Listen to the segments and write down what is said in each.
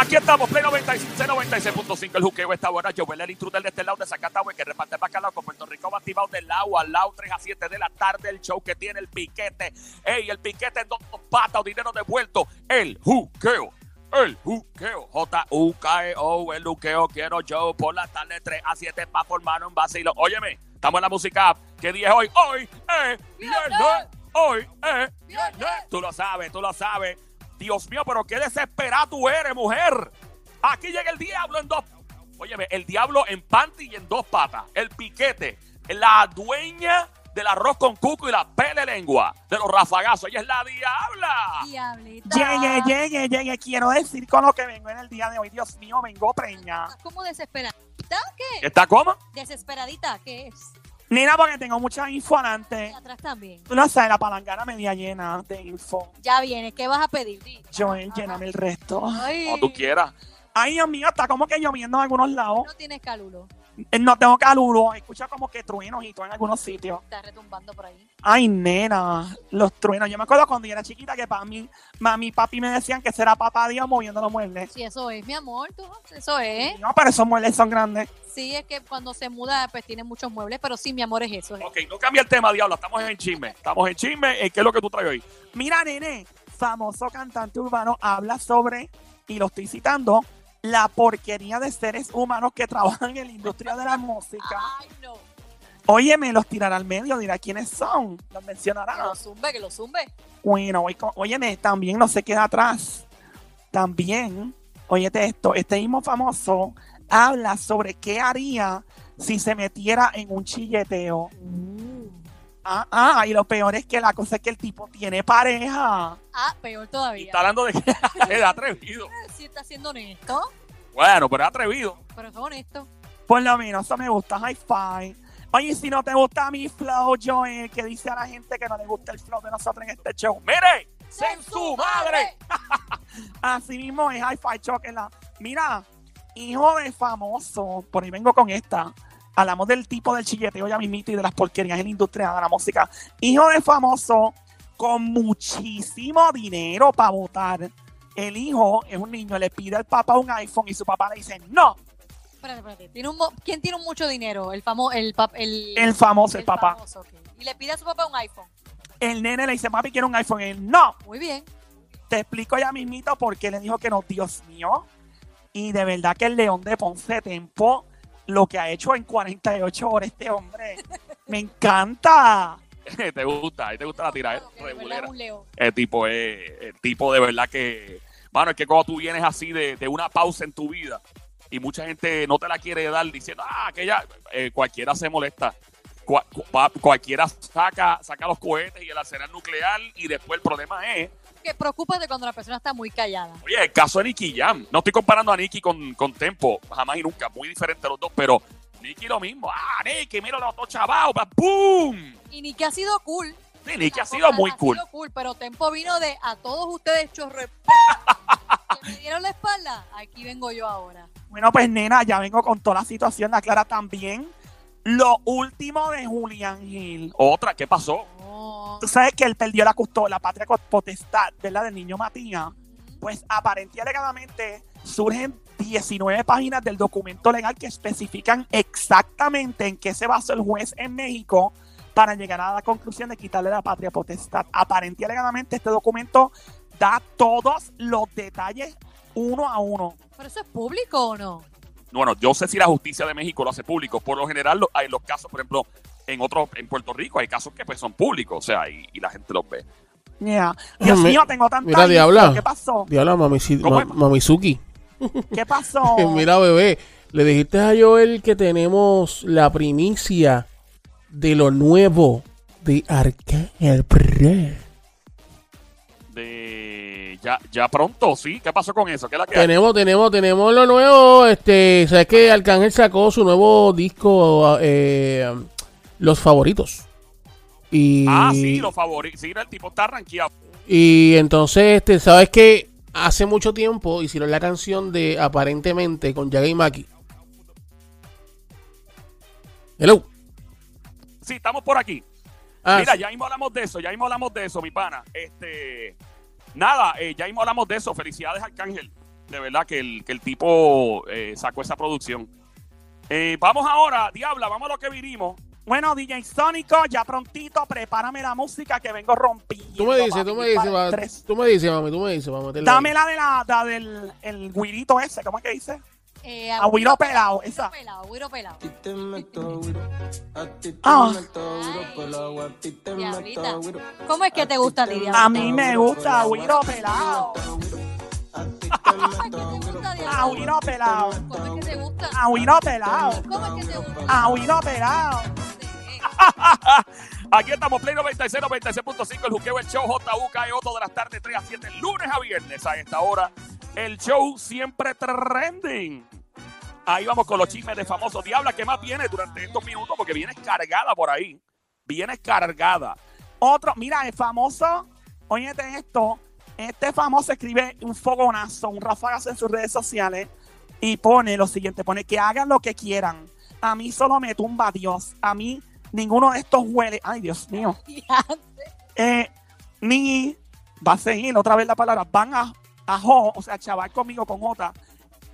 Aquí estamos, Play 96, 96.5, el juqueo esta hora. Yo el intruder de este lado de Zacatau, que reparte bacalao con Puerto Rico va activado del lado al lado, 3 a 7 de la tarde, el show que tiene el piquete. Ey, el piquete en dos patas, dinero devuelto. El juqueo, el juqueo. J-U-K-E-O, el juqueo quiero yo por la tarde, 3 a 7 pa' formar un vacilo. Óyeme, estamos en la música. ¿Qué día es hoy? Hoy es viernes. Hoy es viernes. Tú lo sabes, tú lo sabes. Dios mío, pero qué desesperada tú eres, mujer. Aquí llega el diablo en dos. Óyeme, el diablo en panty y en dos patas. El piquete. La dueña del arroz con cuco y la pele lengua. De los rafagazos. Ella es la diabla. Diablita. Llegue, llegue, llegue. Quiero decir con lo que vengo en el día de hoy. Dios mío, vengo preña. ¿Estás como desesperadita o qué? ¿Está cómo? ¿Desesperadita qué es? Nena, porque tengo mucha info adelante. Y atrás también. Tú no sabes, la palangana media llena de info. Ya viene. ¿Qué vas a pedir? Di. Joel, lléname el resto. Ay, Como tú quieras. Ay, Dios mío, está como que lloviendo en algunos lados. No tienes calulo. Eh, No tengo caluro. Escucha como que truenos y todo en algunos sitios. Está retumbando por ahí. Ay, nena, los truenos. Yo me acuerdo cuando yo era chiquita que para mí, mami y papi me decían que será papá Dios moviendo los muebles. Sí, eso es, mi amor. Tú, eso es. No, pero esos muebles son grandes. Sí, es que cuando se muda, pues tiene muchos muebles, pero sí, mi amor, es eso. es. Ok, no cambia el tema, diablo. Estamos en chisme. Estamos en chisme. Eh, ¿Qué es lo que tú traes hoy? Mira, nene, famoso cantante urbano habla sobre, y lo estoy citando, la porquería de seres humanos que trabajan en la industria de la música. Ay, no. Óyeme, los tirará al medio, dirá quiénes son, los Que mencionará. lo zumbe, que lo zumbe. Bueno, óyeme, también no se queda atrás. También, óyete esto, este mismo famoso habla sobre qué haría si se metiera en un chilleteo. Ah, ah, y lo peor es que la cosa es que el tipo tiene pareja. Ah, peor Y todavía. está hablando de que es atrevido. Sí está siendo honesto, Bueno, pero es atrevido. pero es honesto. Por lo menos eso me gusta, high five. Oye, si no te gusta mi flow, Joel, que dice a la gente que no le gusta el flow de nosotros en este show. ¡Mire! ¡En su madre! Así mismo es high five, choquela. Mira, hijo de famoso, por ahí vengo con esta. Hablamos del tipo del chilleteo ya mismito y de las porquerías en la industria de la música. Hijo de famoso con muchísimo dinero para votar. El hijo es un niño, le pide al papá un iPhone y su papá le dice no. Espérate, espérate. ¿Tiene un mo- ¿Quién tiene mucho dinero? El famoso, el, pap- el, El famoso, el, papá. famoso. Y le pide a su papá un iPhone. El nene le dice, papi, quiero un iPhone. Y él, no. Muy bien. Te explico ya mismito por qué le dijo que no, Dios mío. Y de verdad que el León de Ponce Tempo, lo que ha hecho en 48 horas este hombre, me encanta. te gusta, ahí te gusta la tira, Claro que de verdad regulera. El tipo es, el tipo de verdad que, mano, es que cuando tú vienes así de, de una pausa en tu vida y mucha gente no te la quiere dar diciendo, ah, que ya, eh, cualquiera se molesta. Cua- cu- pa- cualquiera saca, saca los cohetes y el arsenal nuclear y después el problema es, Que preocúpate cuando la persona está muy callada. oye, el caso de Nicky Jam. No estoy comparando a Nicky con, con Tempo, jamás y nunca, muy diferentes los dos, pero Nicky lo mismo. Ah, Nicky, mira los dos chavados, pa- ¡boom! Y ni que ha sido cool. Sí, Nicky ha sido muy cool. sido cool, pero Tempo vino de a todos ustedes chorre. que me dieron la espalda. Aquí vengo yo ahora. Bueno, pues nena, ya vengo con toda la situación. La Clara también. Lo último de Julián Gil. Otra, ¿qué pasó? Tú sabes que él perdió la, custo- la patria potestad, ¿verdad? Del niño Matías. Pues aparentemente alegadamente surgen 19 páginas del documento legal que especifican exactamente en qué se basó el juez en México para llegar a la conclusión de quitarle la patria potestad. Aparentemente y alegadamente este documento da todos los detalles uno a uno. ¿Pero eso es público o no? Bueno, yo sé si la justicia de México lo hace público. Por lo general, lo- hay los casos, por ejemplo, en otros, en Puerto Rico, hay casos que pues son públicos, o sea, y, y la gente los ve. Yeah. Dios mío, tengo tanta mira. Diabla. ¿Qué pasó? Diabla. Mamizuki. ¿Qué pasó? Mira, bebé, le dijiste a Joel que tenemos la primicia de lo nuevo de Arcángel Pre. De ya, ya pronto, sí. ¿Qué pasó con eso? ¿Qué es la que hay? Tenemos, tenemos, tenemos lo nuevo. Este, sabes que Arcángel sacó su nuevo disco, eh, Los Favoritos. Y, Ah, sí, los favoritos. Sí, el tipo está rankeado. y entonces, este, sabes que hace mucho tiempo hicieron la canción de Aparentemente con Yaga y Maki. Hello. Sí, estamos por aquí. Ah, Mira, sí. ya mismo hablamos de eso, ya mismo hablamos de eso, mi pana. Este, nada, eh, ya mismo hablamos de eso. Felicidades, Arcángel. De verdad que el, que el tipo eh, sacó esa producción. Eh, vamos ahora, Diabla, vamos a lo que vinimos. Bueno, DJ Sónico, ya prontito, prepárame la música que vengo rompiendo. Tú me dices, papi, tú me dices, va- tú me dices, mami, tú me dices, vamos a meterle Dame la de la, la del el guirito ese, ¿cómo es que dice? Eh, Agüiro pelado, esa. Pelado, agüiro pelado. ti te meto a ti te Ah. meto agua, a ti te Diablita. meto. ¿Cómo es que te gusta a Diablita? A mí me gusta agüiro pelado. A. Agüiro pelado. ¿Cómo es que te gusta? Agüiro pelado. ¿Cómo es que te gusta? Agüiro pelado. Aquí estamos, Play 96, 96.5, el Juqueo, el show JUK, Otto de las tardes, 3 a 7, lunes a viernes a esta hora. El show siempre trending. Ahí vamos con los chismes de famosos. Diabla, ¿qué más viene durante estos minutos? Porque vienes cargada por ahí. Vienes cargada. Otro, mira, el famoso, óyete esto, este famoso escribe un fogonazo, un rafagazo en sus redes sociales y pone lo siguiente, pone que hagan lo que quieran. A mí solo me tumba Dios. A mí ninguno de estos huele. Ay, Dios mío. Eh, ni va a seguir otra vez la palabra. Van a, a jo, o sea, chaval conmigo con J,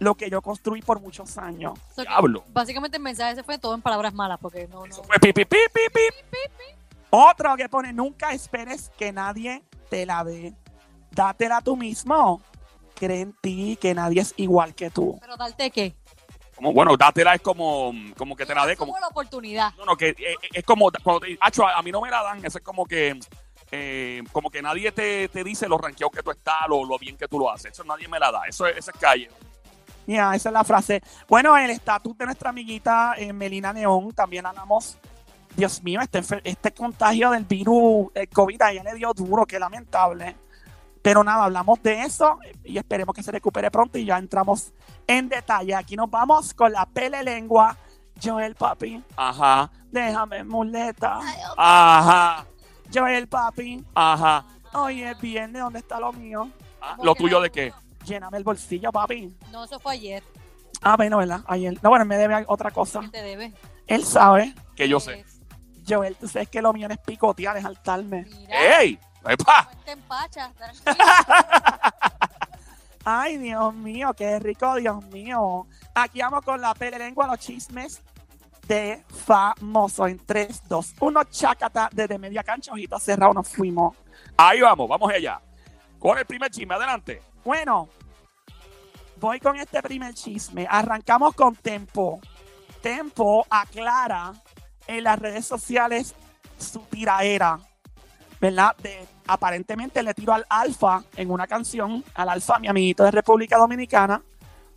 lo que yo construí por muchos años. So que, Diablo. Básicamente el mensaje se fue todo en palabras malas, porque no, no. Eso fue pi, pi, pi, pi, pi. Otro que pone, nunca esperes que nadie te la dé. Dátela tú mismo. Cree en ti que nadie es igual que tú. Pero darte qué? Como, bueno, dátela es como, como que te la dé. Como, la oportunidad. no, no, que eh, eh, es como cuando te "Acho, a, a mí no me la dan. Eso es como que eh, como que nadie te, te dice lo ranqueado que tú estás, lo, lo bien que tú lo haces. Eso nadie me la da. Eso, es- eso es calle. Ya, esa es la frase. Bueno, el estatus de nuestra amiguita eh, Melina Neón, también hablamos. Dios mío, este, este contagio del virus, el COVID, a ella le dio duro, qué lamentable. Pero nada, hablamos de eso y esperemos que se recupere pronto y ya entramos en detalle. Aquí nos vamos con la pele lengua. Joel Papi, Ajá, déjame muleta. ajá, Joel Papi, ajá. hoy es viernes, ¿dónde está lo mío? Ah, ¿Cómo ¿Lo tuyo de qué? Lléname el bolsillo, papi. No, eso fue ayer. Ah, bueno, ¿verdad? Ayer. No, bueno, me debe otra cosa. ¿Qué te debe? Él sabe. Que yo sé. Joel, tú sabes que lo mío no es picotear, es saltarme. ¡Ey! ¡Epa! te empachas. Ay, Dios mío, qué rico, Dios mío. Aquí vamos con la pele lengua, los chismes de famoso en 3, 2, 1, chácata, desde media cancha, ojito cerrado, nos fuimos. Ahí vamos, vamos allá. Con el primer chisme, adelante. Bueno, voy con este primer chisme. Arrancamos con Tempo. Tempo aclara en las redes sociales su tiraera, ¿verdad? De, aparentemente le tiró al Alfa en una canción, al Alfa, mi amiguito de República Dominicana.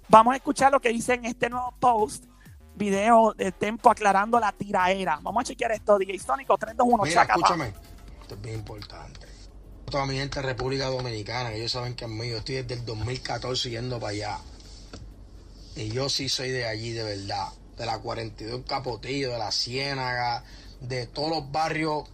Vamos a escuchar lo que dice en este nuevo post, video de Tempo aclarando la tiraera. Vamos a chequear esto, DJ Sónico 321 Mira, escúchame. Esto es bien importante. Toda mi gente de República Dominicana, que ellos saben que es mío. Estoy desde el 2014 yendo para allá. Y yo sí soy de allí, de verdad. De la 42 Capotillo, de la Ciénaga, de todos los barrios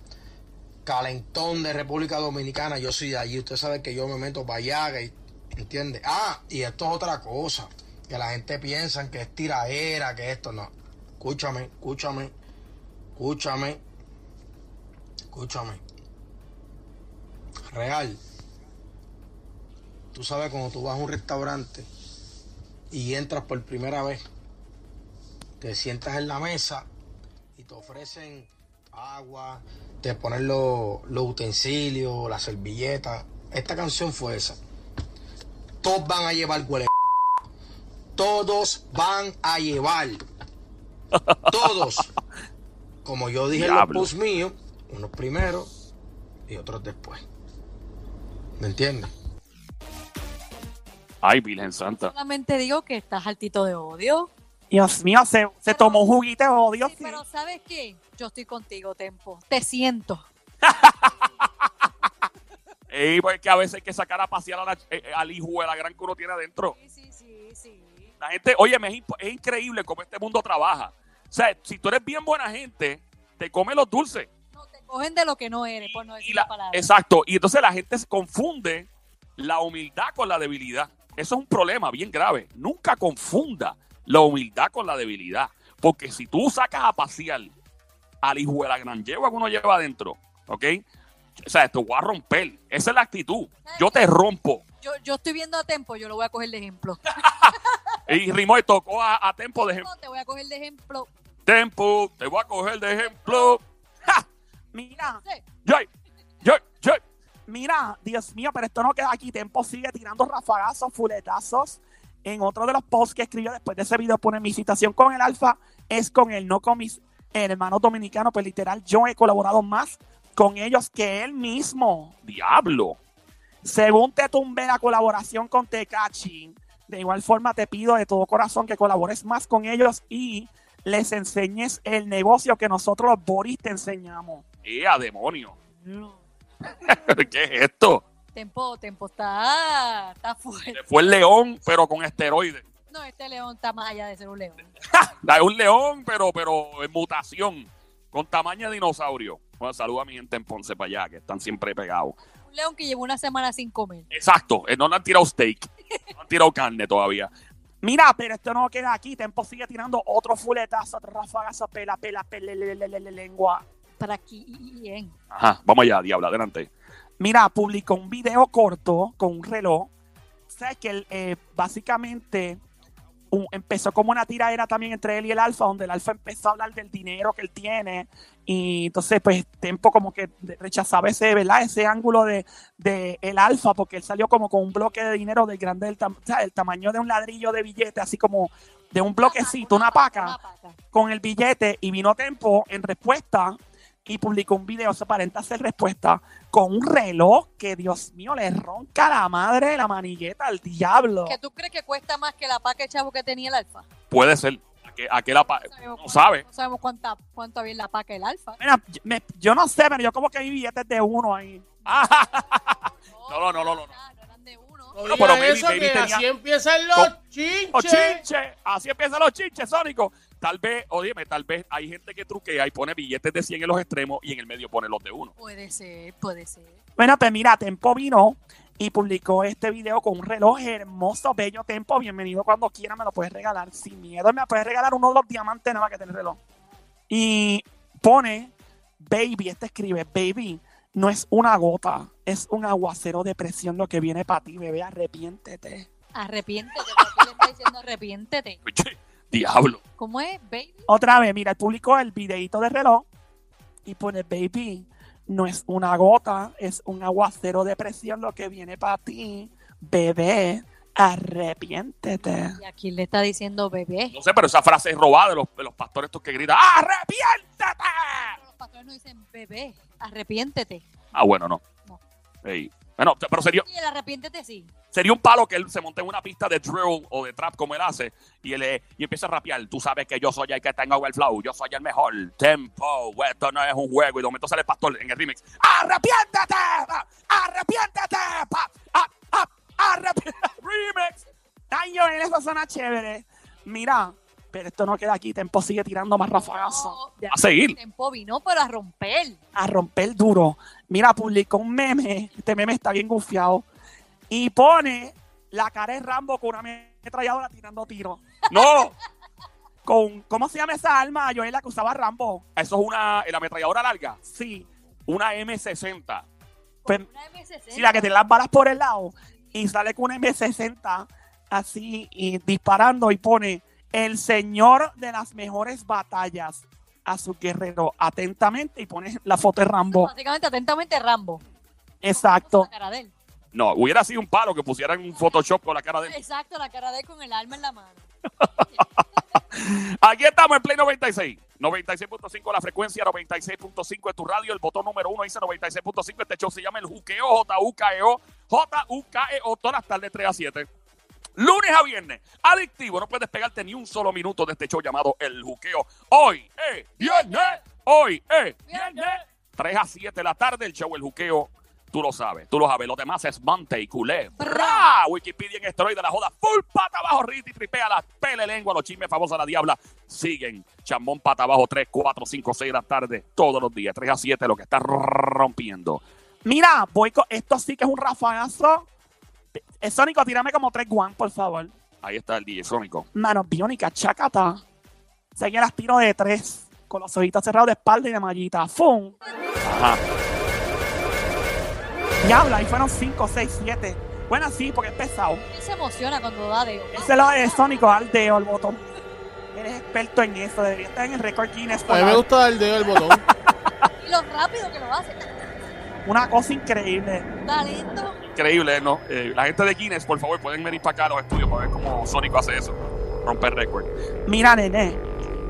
calentón de República Dominicana. Yo soy de allí. Usted sabe que yo me meto allá. Que, ¿Entiende? Ah, y esto es otra cosa. Que la gente piensa que es tiraera, que esto no. Escúchame, escúchame, escúchame, escúchame. Real. Tú sabes cuando tú vas a un restaurante y entras por primera vez, te sientas en la mesa y te ofrecen agua, te ponen los, los utensilios, la servilleta. Esta canción fue esa. Todos van a llevar huele. Todos van a llevar. Todos. Como yo dije en los posts míos, unos primero y otros después. ¿Me entiendes? Ay, Virgen Santa. Solamente digo que estás altito de odio. Dios mío, se, se tomó un juguito de odio. Sí, pero ¿sabes qué? Yo estoy contigo, Tempo. Te siento. Ey, porque a veces hay que sacar a pasear a la- eh, al hijo de la gran que uno tiene adentro. Sí, sí, sí, sí. La gente, oye, es, es increíble cómo este mundo trabaja. O sea, si tú eres bien buena gente, te come los dulces. No, te cogen de lo que no eres, por no Y decir la- la palabra. exacto. Y entonces la gente se confunde la humildad con la debilidad. Eso es un problema bien grave. Nunca confunda la humildad con la debilidad. Porque si tú sacas a pasear al hijo de la gran yegua que uno lleva adentro, ¿Ok? O sea, te voy a romper. Esa es la actitud. Yo te rompo. Yo, yo estoy viendo a Tempo, yo lo voy a coger de ejemplo. Y Rimoy tocó a, a Tempo de ejemplo. No, te voy a coger de ejemplo. Tempo, te voy a coger de ejemplo. ¡Ja! Mira, Sí. Yo, yo, yo. mira, Dios mío, pero esto no queda aquí. Tempo sigue tirando rafagazos, fuletazos. En otro de los posts que escribió después de ese video pone mi citación con el alfa es con él, no con mis hermanos dominicanos. Pues literal, yo he colaborado más con ellos que él mismo. Diablo. Según te tumbé la colaboración con Tecachi, de igual forma te pido de todo corazón que colabores más con ellos y les enseñes el negocio que nosotros los Boris te enseñamos. ¡Eh, a demonio! ¿Qué es esto? Tempo, Tempo está, está fuerte. Fue el león, pero con esteroides. No, este león está más allá de ser un león. Da un león, pero, pero en mutación, con tamaño de dinosaurio. Bueno, saluda a mi gente en Ponce para allá, que están siempre pegados. Un león que lleva una semana sin comer. Exacto, eh, no le han tirado steak, no han tirado carne todavía. Mira, pero esto no queda aquí. Tempo sigue tirando otro fuletazo, rafagazo, pela, pela, pela, le, le, le, le, lengua. Para aquí bien. Ajá, vamos allá, diabla, adelante. Mira, publicó un video corto con un reloj. Sabes que él, eh, básicamente un- empezó como una tiradera también entre él y el alfa, donde el alfa empezó a hablar del dinero que él tiene. Y entonces, pues, Tempo como que rechazaba ese, ¿verdad? Ese ángulo de, de el alfa, porque él salió como con un bloque de dinero del grande del tam- o sea, el tamaño de un ladrillo de billete, así como de un bloquecito, una paca Una paca. con el billete y vino Tempo en respuesta y publicó un video, se aparenta hacer respuesta con un reloj que, Dios mío, le ronca la madre la manigueta al diablo. ¿Que tú crees que cuesta más que la paca de chavo que tenía el alfa? Puede ser. Aquel, aquel apa- No sabemos, no sabe. no sabemos cuánta, cuánto había en la paca del alfa. Mira, yo- me- yo no sé, pero yo como que hay billetes de uno ahí. No, no, no, no, no. No, no eran de uno. Pero baby, eso, baby que tenía- así empiezan los Los chinches. chinches. Así empiezan los chinches, Sónico. Tal vez, o dime, tal vez hay gente que truquea y pone billetes de 100 en los extremos y en el medio pone los de uno. Puede ser, puede ser. Bueno, pues mira, Tempo vino y publicó este video con un reloj hermoso, bello Tempo. Bienvenido cuando quiera, me lo puedes regalar sin miedo. Me puedes regalar uno de los diamantes nada más que tiene el reloj. Y pone, baby, este escribe, baby, no es una gota, es un aguacero de presión lo que viene para ti, bebé, arrepiéntete. Arrepiéntete, porque le está diciendo arrepiéntete. Diablo. ¿Cómo es, baby? Otra vez, mira, él publicó el videito de reloj y pone, baby, no es una gota, es un aguacero de presión lo que viene para ti, bebé, arrepiéntete. Y aquí le está diciendo bebé. No sé, pero esa frase es robada de los, de los pastores estos que gritan ¡Arrepiéntete! Pero los pastores no dicen bebé, arrepiéntete. Ah, bueno, no. No. Ey. Bueno, pero sería, Y el arrepiéntete sí. sería un palo que él se monte en una pista de drill o de trap como él hace y él eh, y empieza a rapear. Tú sabes que yo soy el que tengo el flow, yo soy el mejor. Tempo, esto no es un juego. Y de momento sale el pastor en el remix. ¡Arrepiéntete! pa! ¡Arrepiéntete! pa! ¡Ah, ah! ¡Arrepiéntete! ¡Remix! Ay, Joel, eso suena chévere. Mira, pero esto no queda aquí, Tempo sigue tirando más rafagazos. No, A seguir. Tempo vino para romper. a romper duro. Mira, publicó un meme. Este meme está bien gufiado. Y pone la cara de Rambo con una ametralladora tirando tiros. ¡No! Con, ¿Cómo se llama esa arma, Joel, la que usaba Rambo? Eso es una la ametralladora larga. Sí. Una M60. Pues, Una M60. sí, la que tiene las balas por el lado. Y sale con una M60 así y disparando y pone el señor de las mejores batallas a su guerrero atentamente y pone la foto de Rambo. Básicamente, atentamente, Rambo. Exacto. La cara de él. No, hubiera sido un palo que pusieran un Photoshop con la cara de él. Exacto, la cara de él con el arma en la mano. Aquí estamos en Play 96. 96.5 la frecuencia, 96.5 es tu radio. El botón número uno dice 96.5. Este show se llama El Juqueo, J-U-K-E-O. J-U-K-E-O, todas las tardes 3 a 7. Lunes a viernes, adictivo. No puedes pegarte ni un solo minuto de este show llamado El Juqueo. Hoy es viernes. Hoy es viernes. 3 a 7 de la tarde, el show El Juqueo. Tú lo sabes, tú lo sabes. Los demás es Monte y Culé. ¡Bra! Wikipedia en esteroide, la joda full pata abajo, Riti, tripea la pele lengua, los chismes famosos de la diabla. Siguen. Chambón pata abajo, 3, 4, 5, 6 de la tarde, todos los días, 3 a 7, lo que está rompiendo. Mira, voy con, esto sí que es un rafagazo. Eh, Sónico, tírame como tres guan, por favor. Ahí está el DJ Sónico. Manos biónicas, chacata. Que las tiro de tres, con los ojitos cerrados de espalda y de mallita. ¡Fum! Ajá. Diablo, ahí fueron 5, 6, 7. Bueno, sí, porque es pesado. Él se emociona cuando da dedo. Ese es lo de Sónico, al dedo, el botón. Eres experto en eso, debería estar en el récord Guinness. A mí me gusta dar el dedo al botón. Y lo rápido que lo hace. Una cosa increíble. Talento. Increíble, ¿no? Eh, la gente de Guinness, por favor, pueden venir para acá a los estudios para ver cómo Sónico hace eso. Romper récord. Mira, nene,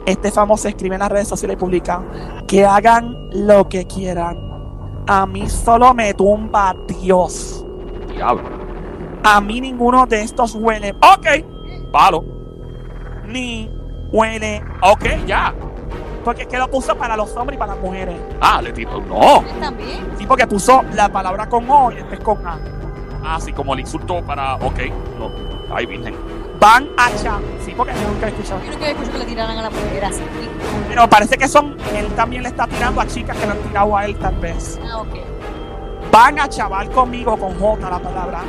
este famoso escribe en las redes sociales y publica que hagan lo que quieran. A mí solo me tumba Dios. Diablo. A mí ninguno de estos huele. Ok, Palo. ni huele. Ok, ya. Porque es que lo puso para los hombres y para las mujeres. Ah, le tiro. No. Él también. Sí, porque puso la palabra con O y después con A. Así como el insulto para. Ok. No. Ay, virgen. Van a echar. Sí, porque yo nunca he escuchado. Yo nunca había escuchado que le tiraran a la mujer así. Pero parece que son. Él también le está tirando a chicas que le han tirado a él, tal vez. Ah, ok. Van a chaval conmigo con J la palabra.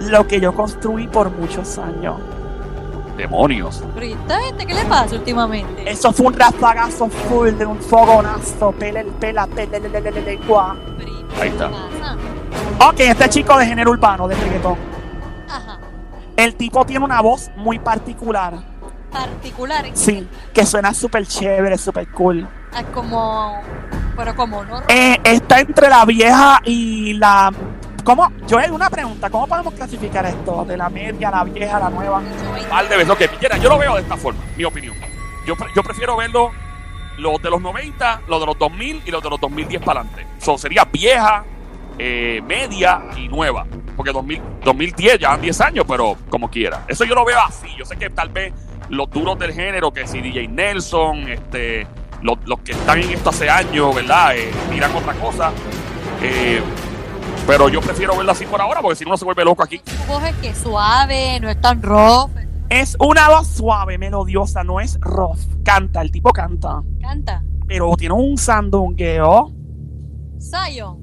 Lo que yo construí por muchos años. Demonios. Pero ¿y esta gente qué le pasa últimamente? Eso fue un rafagazo full de un fogonazo. Pela, el pela, pela, ¿y Ahí está. Ok, este chico de género urbano, de reggaetón. Ajá. El tipo tiene una voz muy particular. Particular. Sí, que suena súper chévere, súper cool. Ah, como. Pero como no. Eh, está entre la vieja y la. ¿Cómo? Joel, una pregunta. ¿Cómo podemos clasificar esto? De la media, la vieja, la nueva. Par de veces. Lo que quieran. Yo lo veo de esta forma. Mi opinión. Yo, pre- yo prefiero verlo. Los de los 90, los de los 2000 y los de los 2010 para adelante. So, sería vieja, eh, media y nueva. Porque 2000, 2010 ya han 10 años, pero como quiera. Eso yo lo veo así. Yo sé que tal vez los duros del género, que si DJ Nelson, este, los, los que están en esto hace años, ¿verdad? Eh, miran otra cosa. Eh, pero yo prefiero verlo así por ahora, porque si no uno se vuelve loco aquí. Tu voz es que suave, no es tan rough. Es una voz suave, melodiosa, no es rough. Canta, el tipo canta. Canta. Pero tiene un sandungueo. Zion.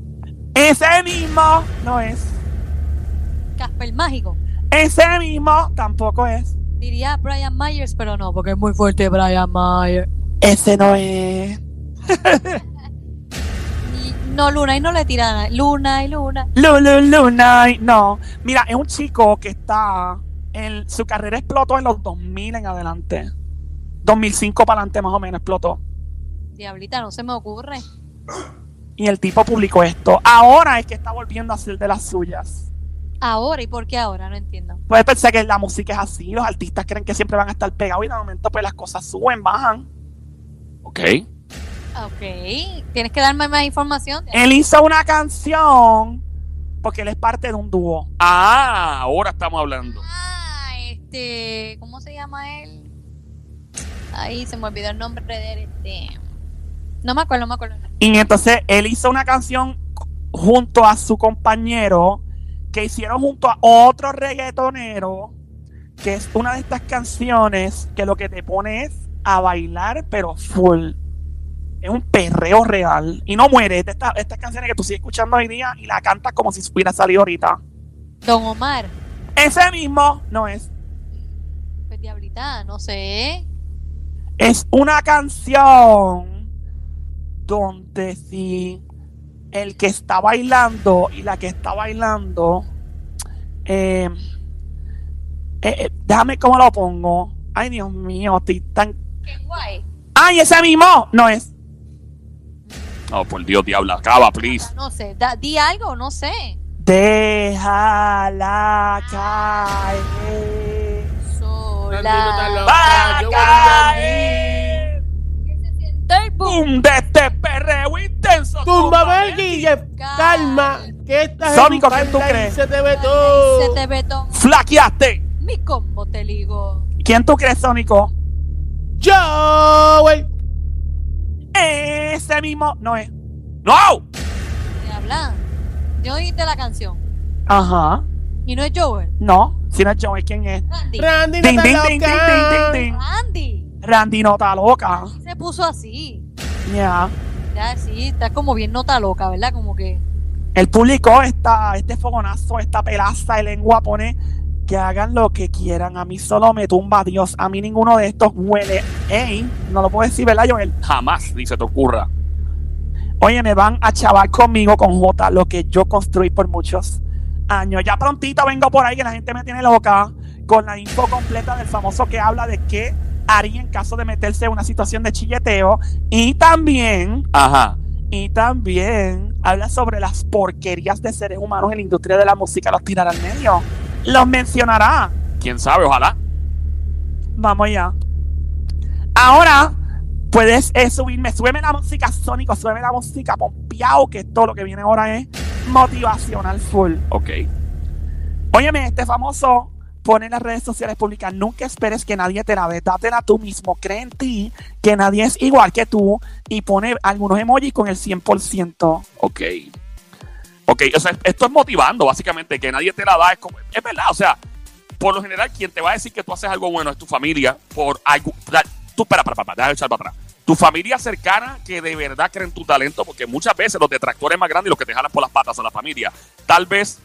Ese mismo no es. Casper Mágico. Ese mismo tampoco es. Diría Brian Myers, pero no, porque es muy fuerte Brian Myers. Ese no es. Y no, Luna, y no le tiran. a- Luna y Luna. Lulu Luna. No. Mira, es un chico que está. En, su carrera explotó en los 2000 en adelante. 2005 para adelante más o menos explotó. Diablita, no se me ocurre. Y el tipo publicó esto. Ahora es que está volviendo a hacer de las suyas. Ahora, ¿y por qué ahora? No entiendo. Puedes pensar que la música es así. Los artistas creen que siempre van a estar pegados y de momento pues las cosas suben, bajan. Ok. Ok. Tienes que darme más información. Él hizo una canción porque él es parte de un dúo. Ah, ahora estamos hablando. Ah, este. ¿Cómo se llama él? Ahí se me olvidó el nombre de él. Este. No me acuerdo, no me acuerdo. Y entonces él hizo una canción junto a su compañero que hicieron junto a otro reggaetonero que es una de estas canciones que lo que te pone es a bailar pero full. Es un perreo real y no muere. De esta- estas canciones que tú sigues escuchando hoy día y la cantas como si hubiera salido ahorita. Don Omar. Ese mismo no es. Pues diablita, no sé. Es una canción donde si el que está bailando y la que está bailando, eh, eh, eh, déjame cómo lo pongo. Ay, Dios mío, estoy tan. Qué guay. ¡Ay, ese mismo! No es. No, por Dios, diabla. Acaba, please. No sé. da- di algo, no sé. Déjala caer. Sola. Va a Yo, caer. Que se siente el boom. ¡Bum! De este perreo intenso. Tumba Tumba Guille, calma, que estás Sónico, ¿quién tú crees? se te ve Se todo. te ve todo. Flaqueaste. Mi combo te ligo. ¿Quién tú crees, Sónico? Joel. Ese mismo no es. ¡No! Te hablan. Yo oíste la canción. Ajá. Y no es Joel. No, si no es Joey, ¿quién es? Randy. Randy no ding, está ding, ding, ding, loca. ding, ding. Randy. Randy nota loca. Se puso así. Ya. Ya, sí, está como bien nota loca, ¿verdad? Como que. Él publicó esta, este fogonazo, esta pelaza de lengua, pone que hagan lo que quieran. A mí solo me tumba Dios. A mí ninguno de estos huele. Ey, no lo puedo decir, ¿verdad, Joel? Jamás, ni se te ocurra. Oye, me van a chavar conmigo con J, lo que yo construí por muchos años. Ya prontito vengo por ahí que la gente me tiene loca con la info completa del famoso que habla de qué haría en caso de meterse en una situación de chilleteo. Y también, Ajá. y también habla sobre las porquerías de seres humanos en la industria de la música. Los tirará al medio. Los mencionará. ¿Quién sabe? Ojalá. Vamos ya. Ahora puedes eh, subirme, súbeme la música sónico, súbeme la música pompeado, que todo lo que viene ahora es motivacional full. Ok. Óyeme, este famoso pone en las redes sociales públicas, nunca esperes que nadie te la dé, dátela tú mismo, cree en ti, que nadie es igual que tú, y pone algunos emojis con el 100%. Ok. Ok, o sea, esto es motivando, básicamente, que nadie te la da. Es, como- es verdad, o sea, por lo general, quien te va a decir que tú haces algo bueno es tu familia, por algo. Tú, espera, para, para, déjame echar para atrás. Tu familia cercana que de verdad cree en tu talento, porque muchas veces los detractores más grandes y los que te jalan por las patas son la familia. Tal vez,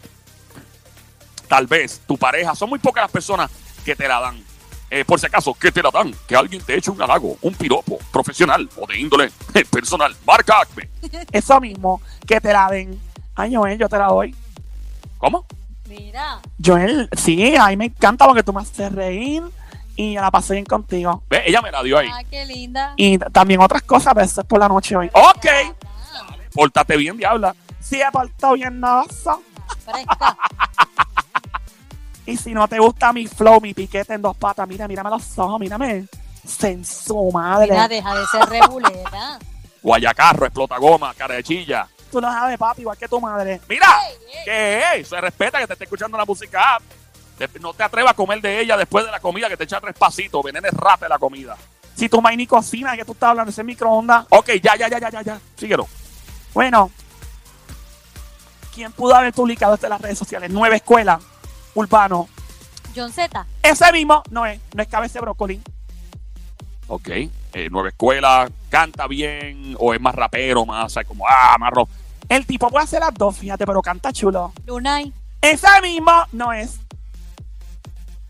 tal vez tu pareja, son muy pocas las personas que te la dan. Eh, por si acaso, que te la dan, que alguien te eche un halago, un piropo profesional o de índole personal. Marca Acme. Eso mismo, que te la den. Ay, Joel, yo te la doy. ¿Cómo? Mira, Joel, sí, a mí me encanta porque tú me haces reír y la pasé bien contigo. Ve, ella me la dio ahí. ah, qué linda. Y también otras cosas, pero eso es por la noche hoy. Ok. Ah, Pórtate bien, diabla. Si he portado bien, no eso. fresca. Y si no te gusta mi flow, mi piquete en dos patas, mira, mírame los ojos, mírame. Sensu, madre. Mira, deja de ser regulera. Guayacarro, explota goma, cara de chilla. Tú no sabes, papi, igual que tu madre. Mira, que se respeta que te esté escuchando la música. No te atrevas a comer de ella después de la comida, que te echa tres pasitos. Venene rápido la comida. Si tu maíz ni cocina, que tú estás hablando, ese microondas. Ok, ya, ya, ya, ya, ya, ya. Síguelo. Bueno, ¿quién pudo haber publicado esto en las redes sociales? Nueva escuela, urbano. John Z. Ese mismo no es, no es cabeza de brócoli. Ok. Eh, nueva escuela, canta bien, o es más rapero, más, o sea, como, ah, más rock. El tipo puede hacer las dos, fíjate, pero canta chulo. Lunay. Ese mismo no es.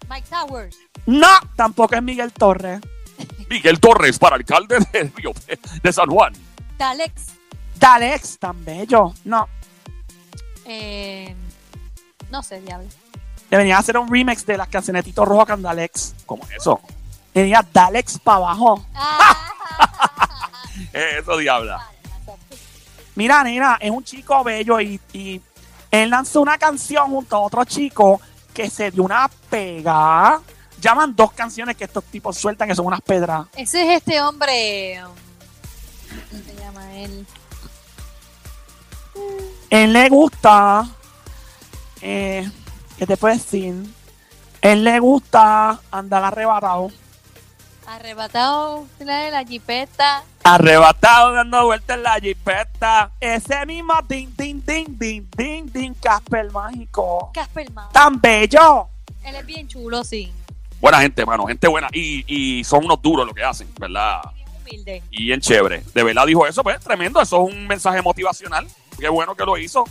Mike Towers. No, tampoco es Miguel Torres. Miguel Torres para alcalde de Río de San Juan. Dalex. Dalex, tan bello. No, Eh, no sé, diablo. debería hacer un remix de las canciones de Tito Rojo con Dalex. ¿Cómo es eso? Debería Dalex para abajo. Eso, diabla. Mira, nena, es un chico bello y, y él lanzó una canción junto a otro chico que se dio una pega. Llaman dos canciones que estos tipos sueltan que son unas pedras. Ese es este hombre. ¿Cómo se llama él? Él le gusta. Eh, ¿Qué te puedo decir? Él le gusta andar arrebatado. Arrebatado de la jipeta. Arrebatado dando vueltas en la jipeta. Ese mismo ding, ding, ding, ding, ding, ding, Casper mágico. Casperman. Tan bello. Él es bien chulo, sí. Buena gente, mano, gente buena. Y, y son unos duros lo que hacen, ¿verdad? Bien humilde. Y bien chévere. De verdad dijo eso, pues tremendo. Eso es un mensaje motivacional. Qué bueno que lo hizo.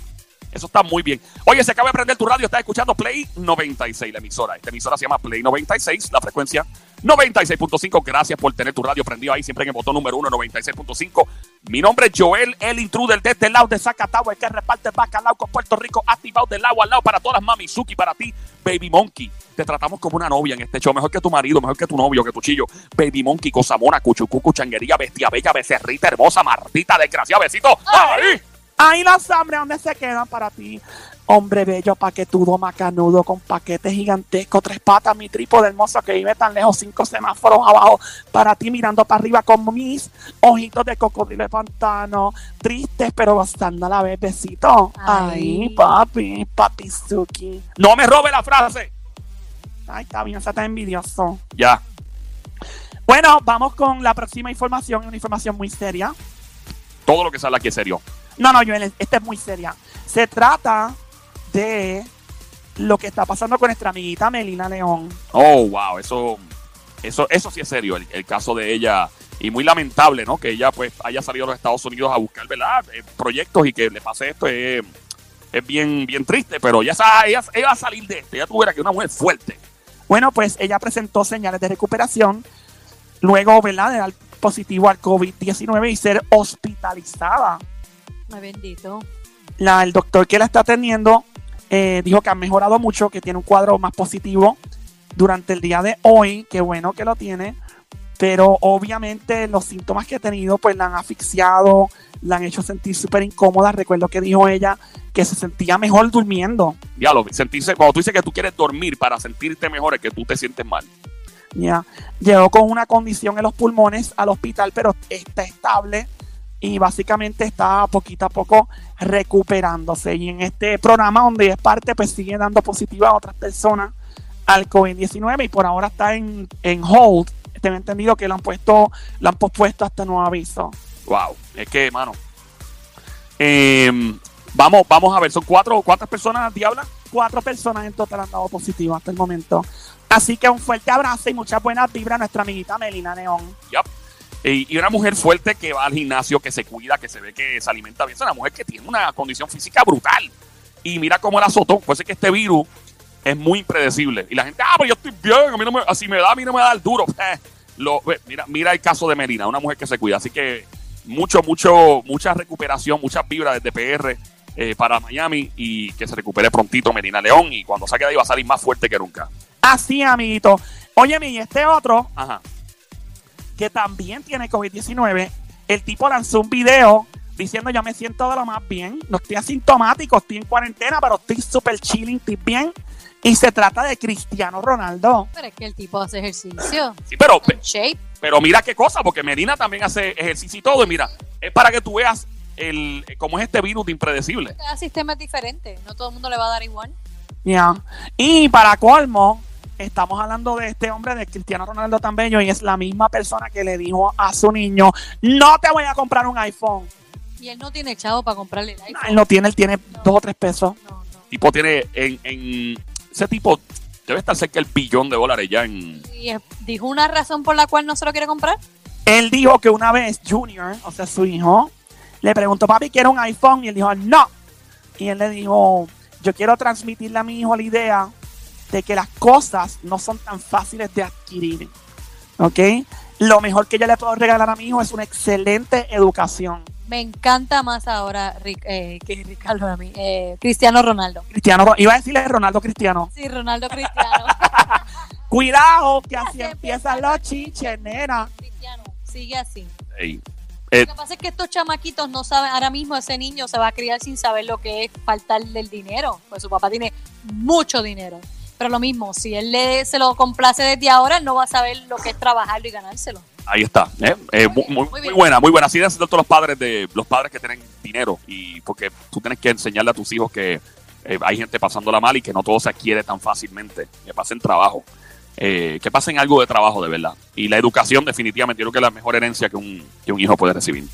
Eso está muy bien. Oye, se acaba de prender tu radio, estás escuchando Play 96, la emisora. Esta emisora se llama Play 96, la frecuencia 96.5. Gracias por tener tu radio prendido ahí, siempre en el botón número 1, 96.5. Mi nombre es Joel, el intruder desde el lado de Zacatau, el que reparte bacalao con Puerto Rico, activado del lado al lado para todas las mamizuki, para ti, Baby Monkey. Te tratamos como una novia en este show, mejor que tu marido, mejor que tu novio, que tu chillo. Baby Monkey, cosa mona, cuchucucu, changuería, bestia bella, becerrita, hermosa, martita, desgraciada, besito. ¡Ahí! Ahí los hombres, ¿dónde se quedan para ti? Hombre bello, paquetudo, macanudo, con paquete gigantesco, tres patas, mi trípode hermoso que vive tan lejos, cinco semáforos abajo, para ti mirando para arriba con mis ojitos de cocodrilo de pantano, tristes pero gozando a la vez, besito. Ay, Ay. papi, papi Suki. No me robe la frase. Ay, está bien, se está envidioso. Ya. Bueno, vamos con la próxima información, una información muy seria. Todo lo que sale aquí es serio. No, no, Joel, esta es muy seria. Se trata de lo que está pasando con nuestra amiguita Melina León. Oh, wow, eso, eso, eso sí es serio, el, el caso de ella. Y muy lamentable, ¿no? Que ella pues haya salido a los Estados Unidos a buscar, ¿verdad? Eh, proyectos y que le pase esto es, es bien, bien triste, pero ella, sa- ella, ella va a salir de esto. Ella tuviera que una mujer fuerte. Bueno, pues ella presentó señales de recuperación luego, ¿verdad?, de dar positivo al COVID-19 y ser hospitalizada Ay, bendito. La, el doctor que la está atendiendo eh, dijo que ha mejorado mucho, que tiene un cuadro más positivo durante el día de hoy. Qué bueno que lo tiene. Pero obviamente los síntomas que ha tenido pues la han asfixiado, la han hecho sentir súper incómoda. Recuerdo que dijo ella que se sentía mejor durmiendo. Diablo, sentirse, cuando tú dices que tú quieres dormir para sentirte mejor, es que tú te sientes mal. Ya. Llegó con una condición en los pulmones al hospital, pero está estable y básicamente está poquito a poco recuperándose. Y en este programa donde es parte, pues sigue dando positiva a otras personas al COVID-19 y por ahora está en, en hold. Tengo entendido que lo han puesto, lo han pospuesto hasta nuevo aviso. Wow, es que, mano. eh, vamos, vamos a ver, son cuatro, ¿cuántas personas, Diabla? Cuatro personas en total han dado positivo hasta el momento. Así que un fuerte abrazo y muchas buenas vibras a nuestra amiguita Melina Neón. Yup. Y, y una mujer fuerte que va al gimnasio, que se cuida, que se ve que se alimenta bien. Es una mujer que tiene una condición física brutal. Y mira cómo la azotó. Puede ser que este virus es muy impredecible. Y la gente, ah, pero yo estoy bien, a mí no me, así me da, a mí no me da el duro. Eh, lo, mira, mira el caso de Melina, una mujer que se cuida. Así que mucho, mucho, mucha recuperación, muchas vibras desde PR eh, para Miami y que se recupere prontito Melina León. Y cuando saque de ahí va a salir más fuerte que nunca. Así, amiguito. Oye, y este otro Ajá. Que también tiene COVID-19, el tipo lanzó un video diciendo yo me siento de lo más bien, no estoy asintomático, estoy en cuarentena, pero estoy súper chilling, estoy bien. Y se trata de Cristiano Ronaldo. Pero es que el tipo hace ejercicio. Sí, pero, shape. pero mira qué cosa, porque Melina también hace ejercicio y todo. Y mira, es para que tú veas el, cómo es este virus de impredecible. Cada sistema es diferente. No todo el mundo le va a dar igual. Ya. Y para colmo, estamos hablando de este hombre, de Cristiano Ronaldo tan bello, y es la misma persona que le dijo a su niño, no te voy a comprar un iPhone. Y él no tiene chavo para comprarle el iPhone. Él no tiene, él tiene dos o tres pesos. No, no. tipo tiene en, en ese tipo debe estar cerca del billón de dólares ya en Y dijo una razón por la cual no se lo quiere comprar. Él dijo que una vez Junior, o sea, su hijo, le preguntó, papi, ¿quiere un iPhone? Y él dijo, no. Y él le dijo, yo quiero transmitirle a mi hijo la idea de que las cosas no son tan fáciles de adquirir. ¿Ok? Lo mejor que yo le puedo regalar a mi hijo es una excelente educación. Me encanta más ahora eh, que Ricardo a mí. eh, Cristiano Ronaldo. Cristiano, iba a decirle Ronaldo Cristiano. Sí, Ronaldo Cristiano. Cuidado, que así empiezan los chiches, nena. Cristiano, sigue así. ey, eh, Lo que pasa es que estos chamaquitos no saben, ahora mismo ese niño se va a criar sin saber lo que es faltarle el dinero, pues su papá tiene mucho dinero. Pero lo mismo, si él le, se lo complace desde ahora, él no va a saber lo que es trabajarlo y ganárselo. ahí está ¿eh? Eh, muy, muy- Muy muy bien. buena muy buena así ser todos los padres de los padres que tienen dinero y porque tú tienes que enseñarle a tus hijos que eh, hay gente pasándola mal y que no todo se adquiere tan fácilmente que pasen trabajo eh, que pasen algo de trabajo de verdad y la educación definitivamente yo creo que es la mejor herencia que un, que un hijo puede recibir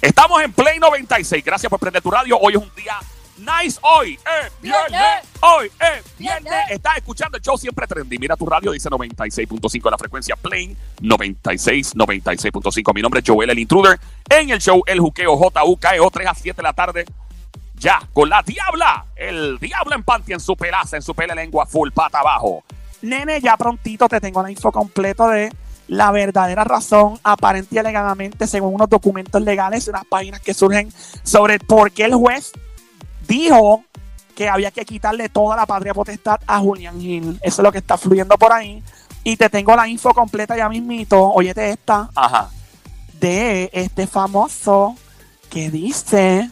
estamos en Play 96 gracias por prender tu radio hoy es un día nice hoy es viernes hoy es viernes. Estás escuchando el show siempre trendy mira tu radio dice 96.5 la frecuencia Play 96 96.5 mi nombre es Joel el Intruder. En el show El Juqueo JUKEO 3 a 7 de la tarde. Ya con la diabla el diablo en panty en su pelaza en su pele lengua full pata abajo. Nene, ya prontito te tengo la info completo de la verdadera razón, aparente y alegadamente, según unos documentos legales, unas páginas que surgen sobre por qué el juez dijo que había que quitarle toda la patria potestad a Julián Gil. Eso es lo que está fluyendo por ahí. Y te tengo la info completa ya mismito, óyete esta, ajá de este famoso que dice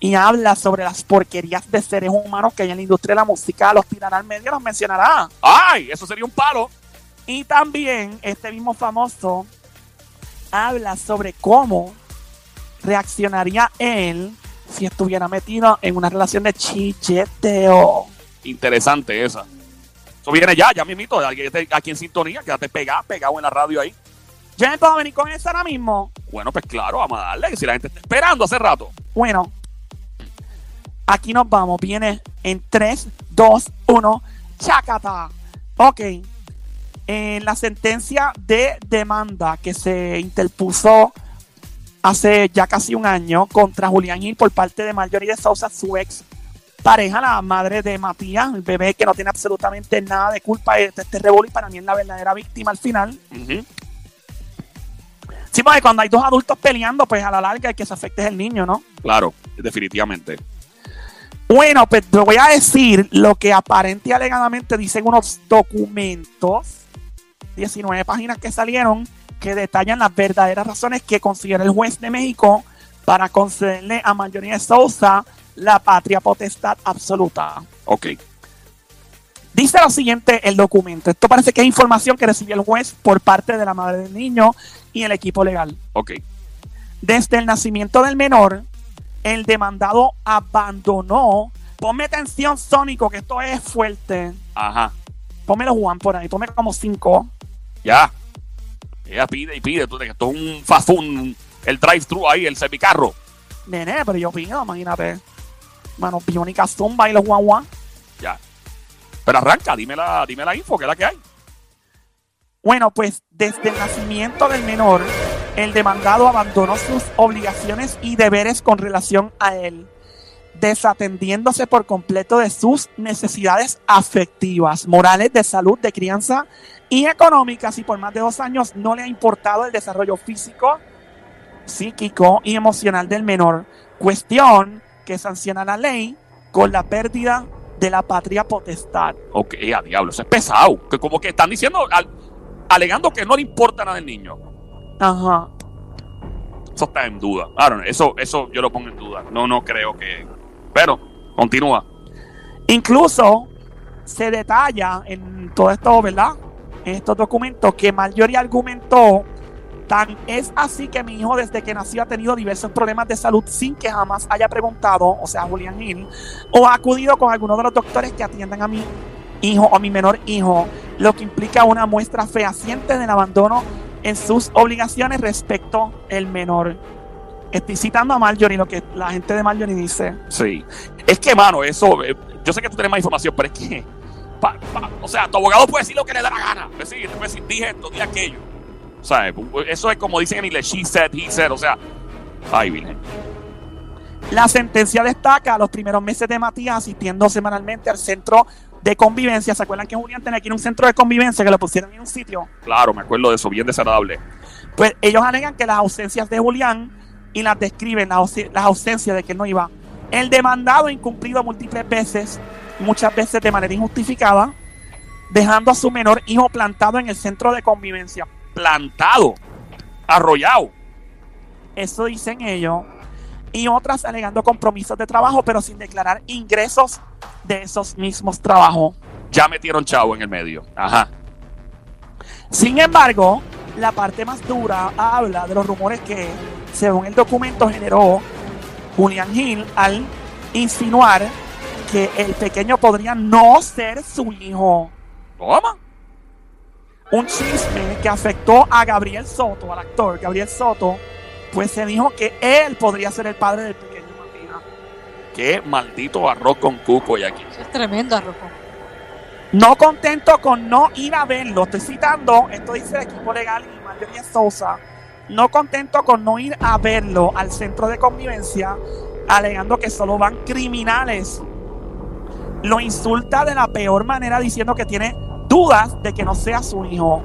y habla sobre las porquerías de seres humanos que hay en la industria de la música, los tirará al medio, los mencionará. ay eso sería un palo Y también este mismo famoso habla sobre cómo reaccionaría él si estuviera metido en una relación de chilleteo. interesante esa eso viene ya ya mismito aquí en sintonía quédate pegado pegado en la radio ahí Yo me puedo venir con eso ahora mismo. bueno pues claro vamos a darle que si la gente está esperando hace rato Bueno, aquí nos vamos. Viene en 3, 2, 1. Chacata. Ok. En la sentencia de demanda que se interpuso hace ya casi un año contra Julián Gil por parte de Marjorie de Sousa, su ex pareja, la madre de Matías, el bebé que no tiene absolutamente nada de culpa de este revuelo y para mí es la verdadera víctima al final. Sí, porque cuando hay dos adultos peleando, pues a la larga el que se afecte es el niño, ¿no? Claro, definitivamente. Bueno, pues te voy a decir lo que aparente y alegadamente dicen unos documentos, 19 páginas que salieron, que detallan las verdaderas razones que considera el juez de México para concederle a Mayoría de Sousa la patria potestad absoluta. Ok. Dice lo siguiente el documento. Esto parece que es información que recibió el juez por parte de la madre del niño y el equipo legal. Ok. Desde el nacimiento del menor, el demandado abandonó. Ponme atención, Sónico, que esto es fuerte. Ajá. Pónmelo, Juan, por ahí. Ponme como cinco. Ya. Ella pide y pide. Tú, esto es un fast food, el drive-thru ahí, el semicarro. Nene, pero yo pido, imagínate. Mano, Biónica Zumba y los Juan. Ya. Pero arranca, dime la, dime la info, que es la que hay. Bueno, pues desde el nacimiento del menor, el demandado abandonó sus obligaciones y deberes con relación a él, desatendiéndose por completo de sus necesidades afectivas, morales, de salud, de crianza y económicas, y por más de dos años no le ha importado el desarrollo físico, psíquico y emocional del menor, cuestión que sanciona la ley con la pérdida de la patria potestad. Ok, a diablo, eso es pesado. Que como que están diciendo, al- alegando que no le importa nada al niño. Ajá. Eso está en duda. Claro, eso, eso yo lo pongo en duda. No, no creo que. Pero, continúa. Incluso se detalla en todo esto, ¿verdad? En estos documentos que Marjorie argumentó, tan es así que mi hijo desde que nació ha tenido diversos problemas de salud sin que jamás haya preguntado, o sea, Julián Hill, o ha acudido con alguno de los doctores que atiendan a mi hijo o a mi menor hijo, lo que implica una muestra fehaciente del abandono en sus obligaciones respecto al menor. Estoy citando a Marjorie, lo que la gente de Marjorie dice. Sí. Es que, mano, eso. eh, yo sé que tú tienes más información, pero es que. pa- pa- o sea, tu abogado puede decir lo que le da la gana. Decir, puede decir, dije esto, dije aquello. O sea, eh, eso es como dicen en inglés, she said, he said. O sea, ay, virgen. La sentencia destaca los primeros meses de Matías asistiendo semanalmente al centro de convivencia. ¿Se acuerdan que Julián tenía que ir a un centro de convivencia que lo pusieron en un sitio? Claro, me acuerdo de eso, bien desagradable. Pues ellos alegan que las ausencias de Julián y las describen, las, ausencias de que él no iba. El demandado incumplido múltiples veces, muchas veces de manera injustificada, dejando a su menor hijo plantado en el centro de convivencia. Plantado, arrollado. Eso dicen ellos. Y otras alegando compromisos de trabajo, pero sin declarar ingresos de esos mismos trabajos. Ya metieron chavo en el medio. Ajá. Sin embargo, la parte más dura habla de los rumores que, según el documento, generó Julian Hill al insinuar que el pequeño podría no ser su hijo. Toma. Un chisme que afectó a Gabriel Soto, al actor Gabriel Soto, pues se dijo que él podría ser el padre del pequeño Matías. Qué maldito arroz con cuco y aquí. Es tremendo, Arrojo. No contento con no ir a verlo, estoy citando, esto dice el equipo legal y Marjorie Sosa, no contento con no ir a verlo al centro de convivencia, alegando que solo van criminales. Lo insulta de la peor manera diciendo que tiene dudas de que no sea su hijo.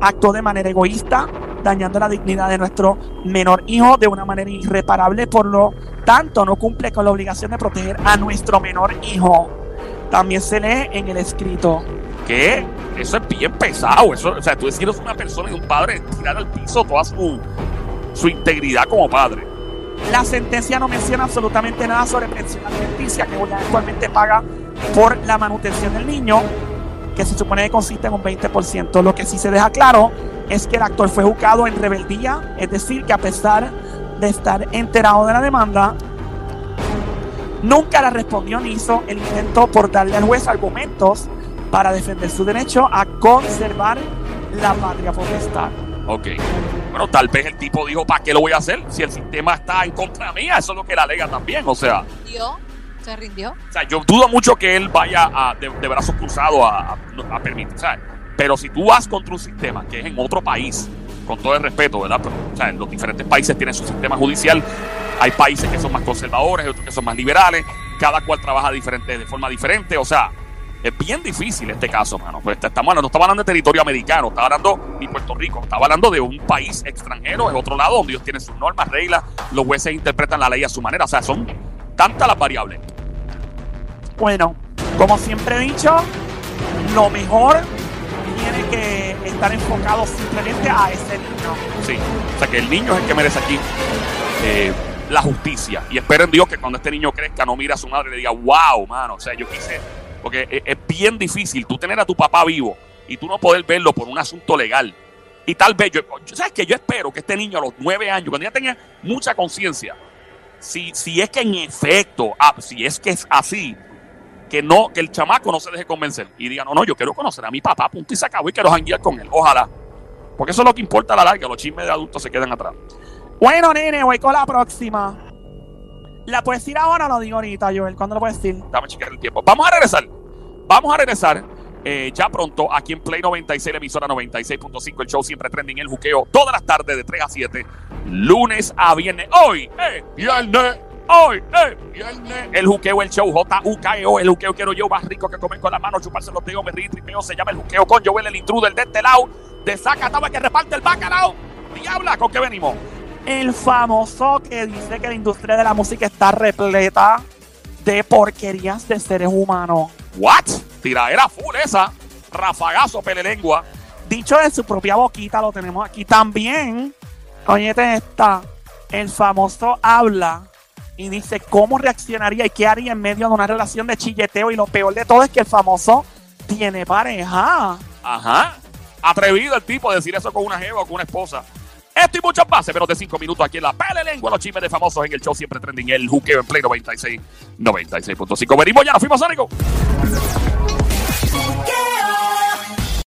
Actuó de manera egoísta, dañando la dignidad de nuestro menor hijo de una manera irreparable, por lo tanto no cumple con la obligación de proteger a nuestro menor hijo. También se lee en el escrito. ¿Qué? Eso es bien pesado. Eso, o sea, tú decir una persona y un padre tirar al piso toda su, su integridad como padre. La sentencia no menciona absolutamente nada sobre pensión alimenticia que Julián actualmente paga por la manutención del niño, que se supone que consiste en un 20%. Lo que sí se deja claro es que el actor fue juzgado en rebeldía, es decir, que a pesar de estar enterado de la demanda, nunca la respondió ni hizo el intento por darle al juez argumentos para defender su derecho a conservar la patria potestad. Ok. Bueno, tal vez el tipo dijo, ¿para qué lo voy a hacer? Si el sistema está en contra mía, eso es lo que la alega también. O sea, ¿Dio? ¿Se rindió? o sea yo dudo mucho que él vaya a, de, de brazos cruzados a, a- a permitir. o sea, Pero si tú vas contra un sistema que es en otro país, con todo el respeto, ¿verdad? Pero, o sea, los diferentes países tienen su sistema judicial. Hay países que son más conservadores, otros que son más liberales. Cada cual trabaja diferente, de forma diferente. O sea, Es bien difícil este caso, mano. Pues estamos hablando, no estamos hablando de territorio americano, estaba hablando ni Puerto Rico, estaba hablando de un país extranjero, es otro lado donde ellos tienen sus normas, reglas, los jueces interpretan la ley a su manera. O sea, son tantas las variables. Bueno, como siempre he dicho, lo mejor tiene que estar enfocado simplemente a ese niño. Sí. O sea, que el niño es el que merece aquí eh, la justicia. Y espero en Dios que cuando este niño crezca no mire a su madre y le diga, wow, mano. O sea, yo quise. Porque es, es bien difícil tú tener a tu papá vivo y tú no poder verlo por un asunto legal. Y tal vez, yo- ¿sabes que Yo espero que este niño a los nueve años, cuando ya tenga mucha conciencia, si, si es que en efecto, ah, si es que es así, que no, que el chamaco no se deje convencer y diga, no, no, yo quiero conocer a mi papá, punto y se acabó y quiero janguear con él. Ojalá. Porque eso es lo que importa a la larga, los chismes de adultos se quedan atrás. Bueno, nene, voy con la próxima. ¿La puedes decir ahora o lo digo ahorita, Joel? ¿Cuándo lo puedes decir? Dame chequear el tiempo. Vamos a regresar. Vamos a regresar eh, ya pronto aquí en Play 96, la emisora 96.5, el show siempre trending, el juqueo, todas las tardes de 3 a 7, lunes a viernes. Hoy, eh, viernes. Hoy, eh, viernes. El juqueo, el show, J-U-K-E-O, el juqueo quiero yo, más rico que comer con la mano, chuparse los dedos, me río, tripeo, se llama el juqueo con Joel, el intruder de este lado, de Zacatau, el que reparte el bacalao. Diabla, ¿con qué venimos? El famoso que dice que la industria de la música está repleta de porquerías de seres humanos. What? Tiraera full esa. Rafagazo, pelelengua. Dicho de su propia boquita, lo tenemos aquí también. Óyete esta. El famoso habla y dice cómo reaccionaría y qué haría en medio de una relación de chilleteo. Y lo peor de todo es que el famoso tiene pareja. Ajá. Atrevido el tipo a decir eso con una jeva o con una esposa. Esto y muchos pases, menos de 5 minutos aquí en la pele lengua, los chismes de famosos en el show siempre trending, el juqueo en Play 96, 96.5. Venimos ya, nos fuimos, Sónico.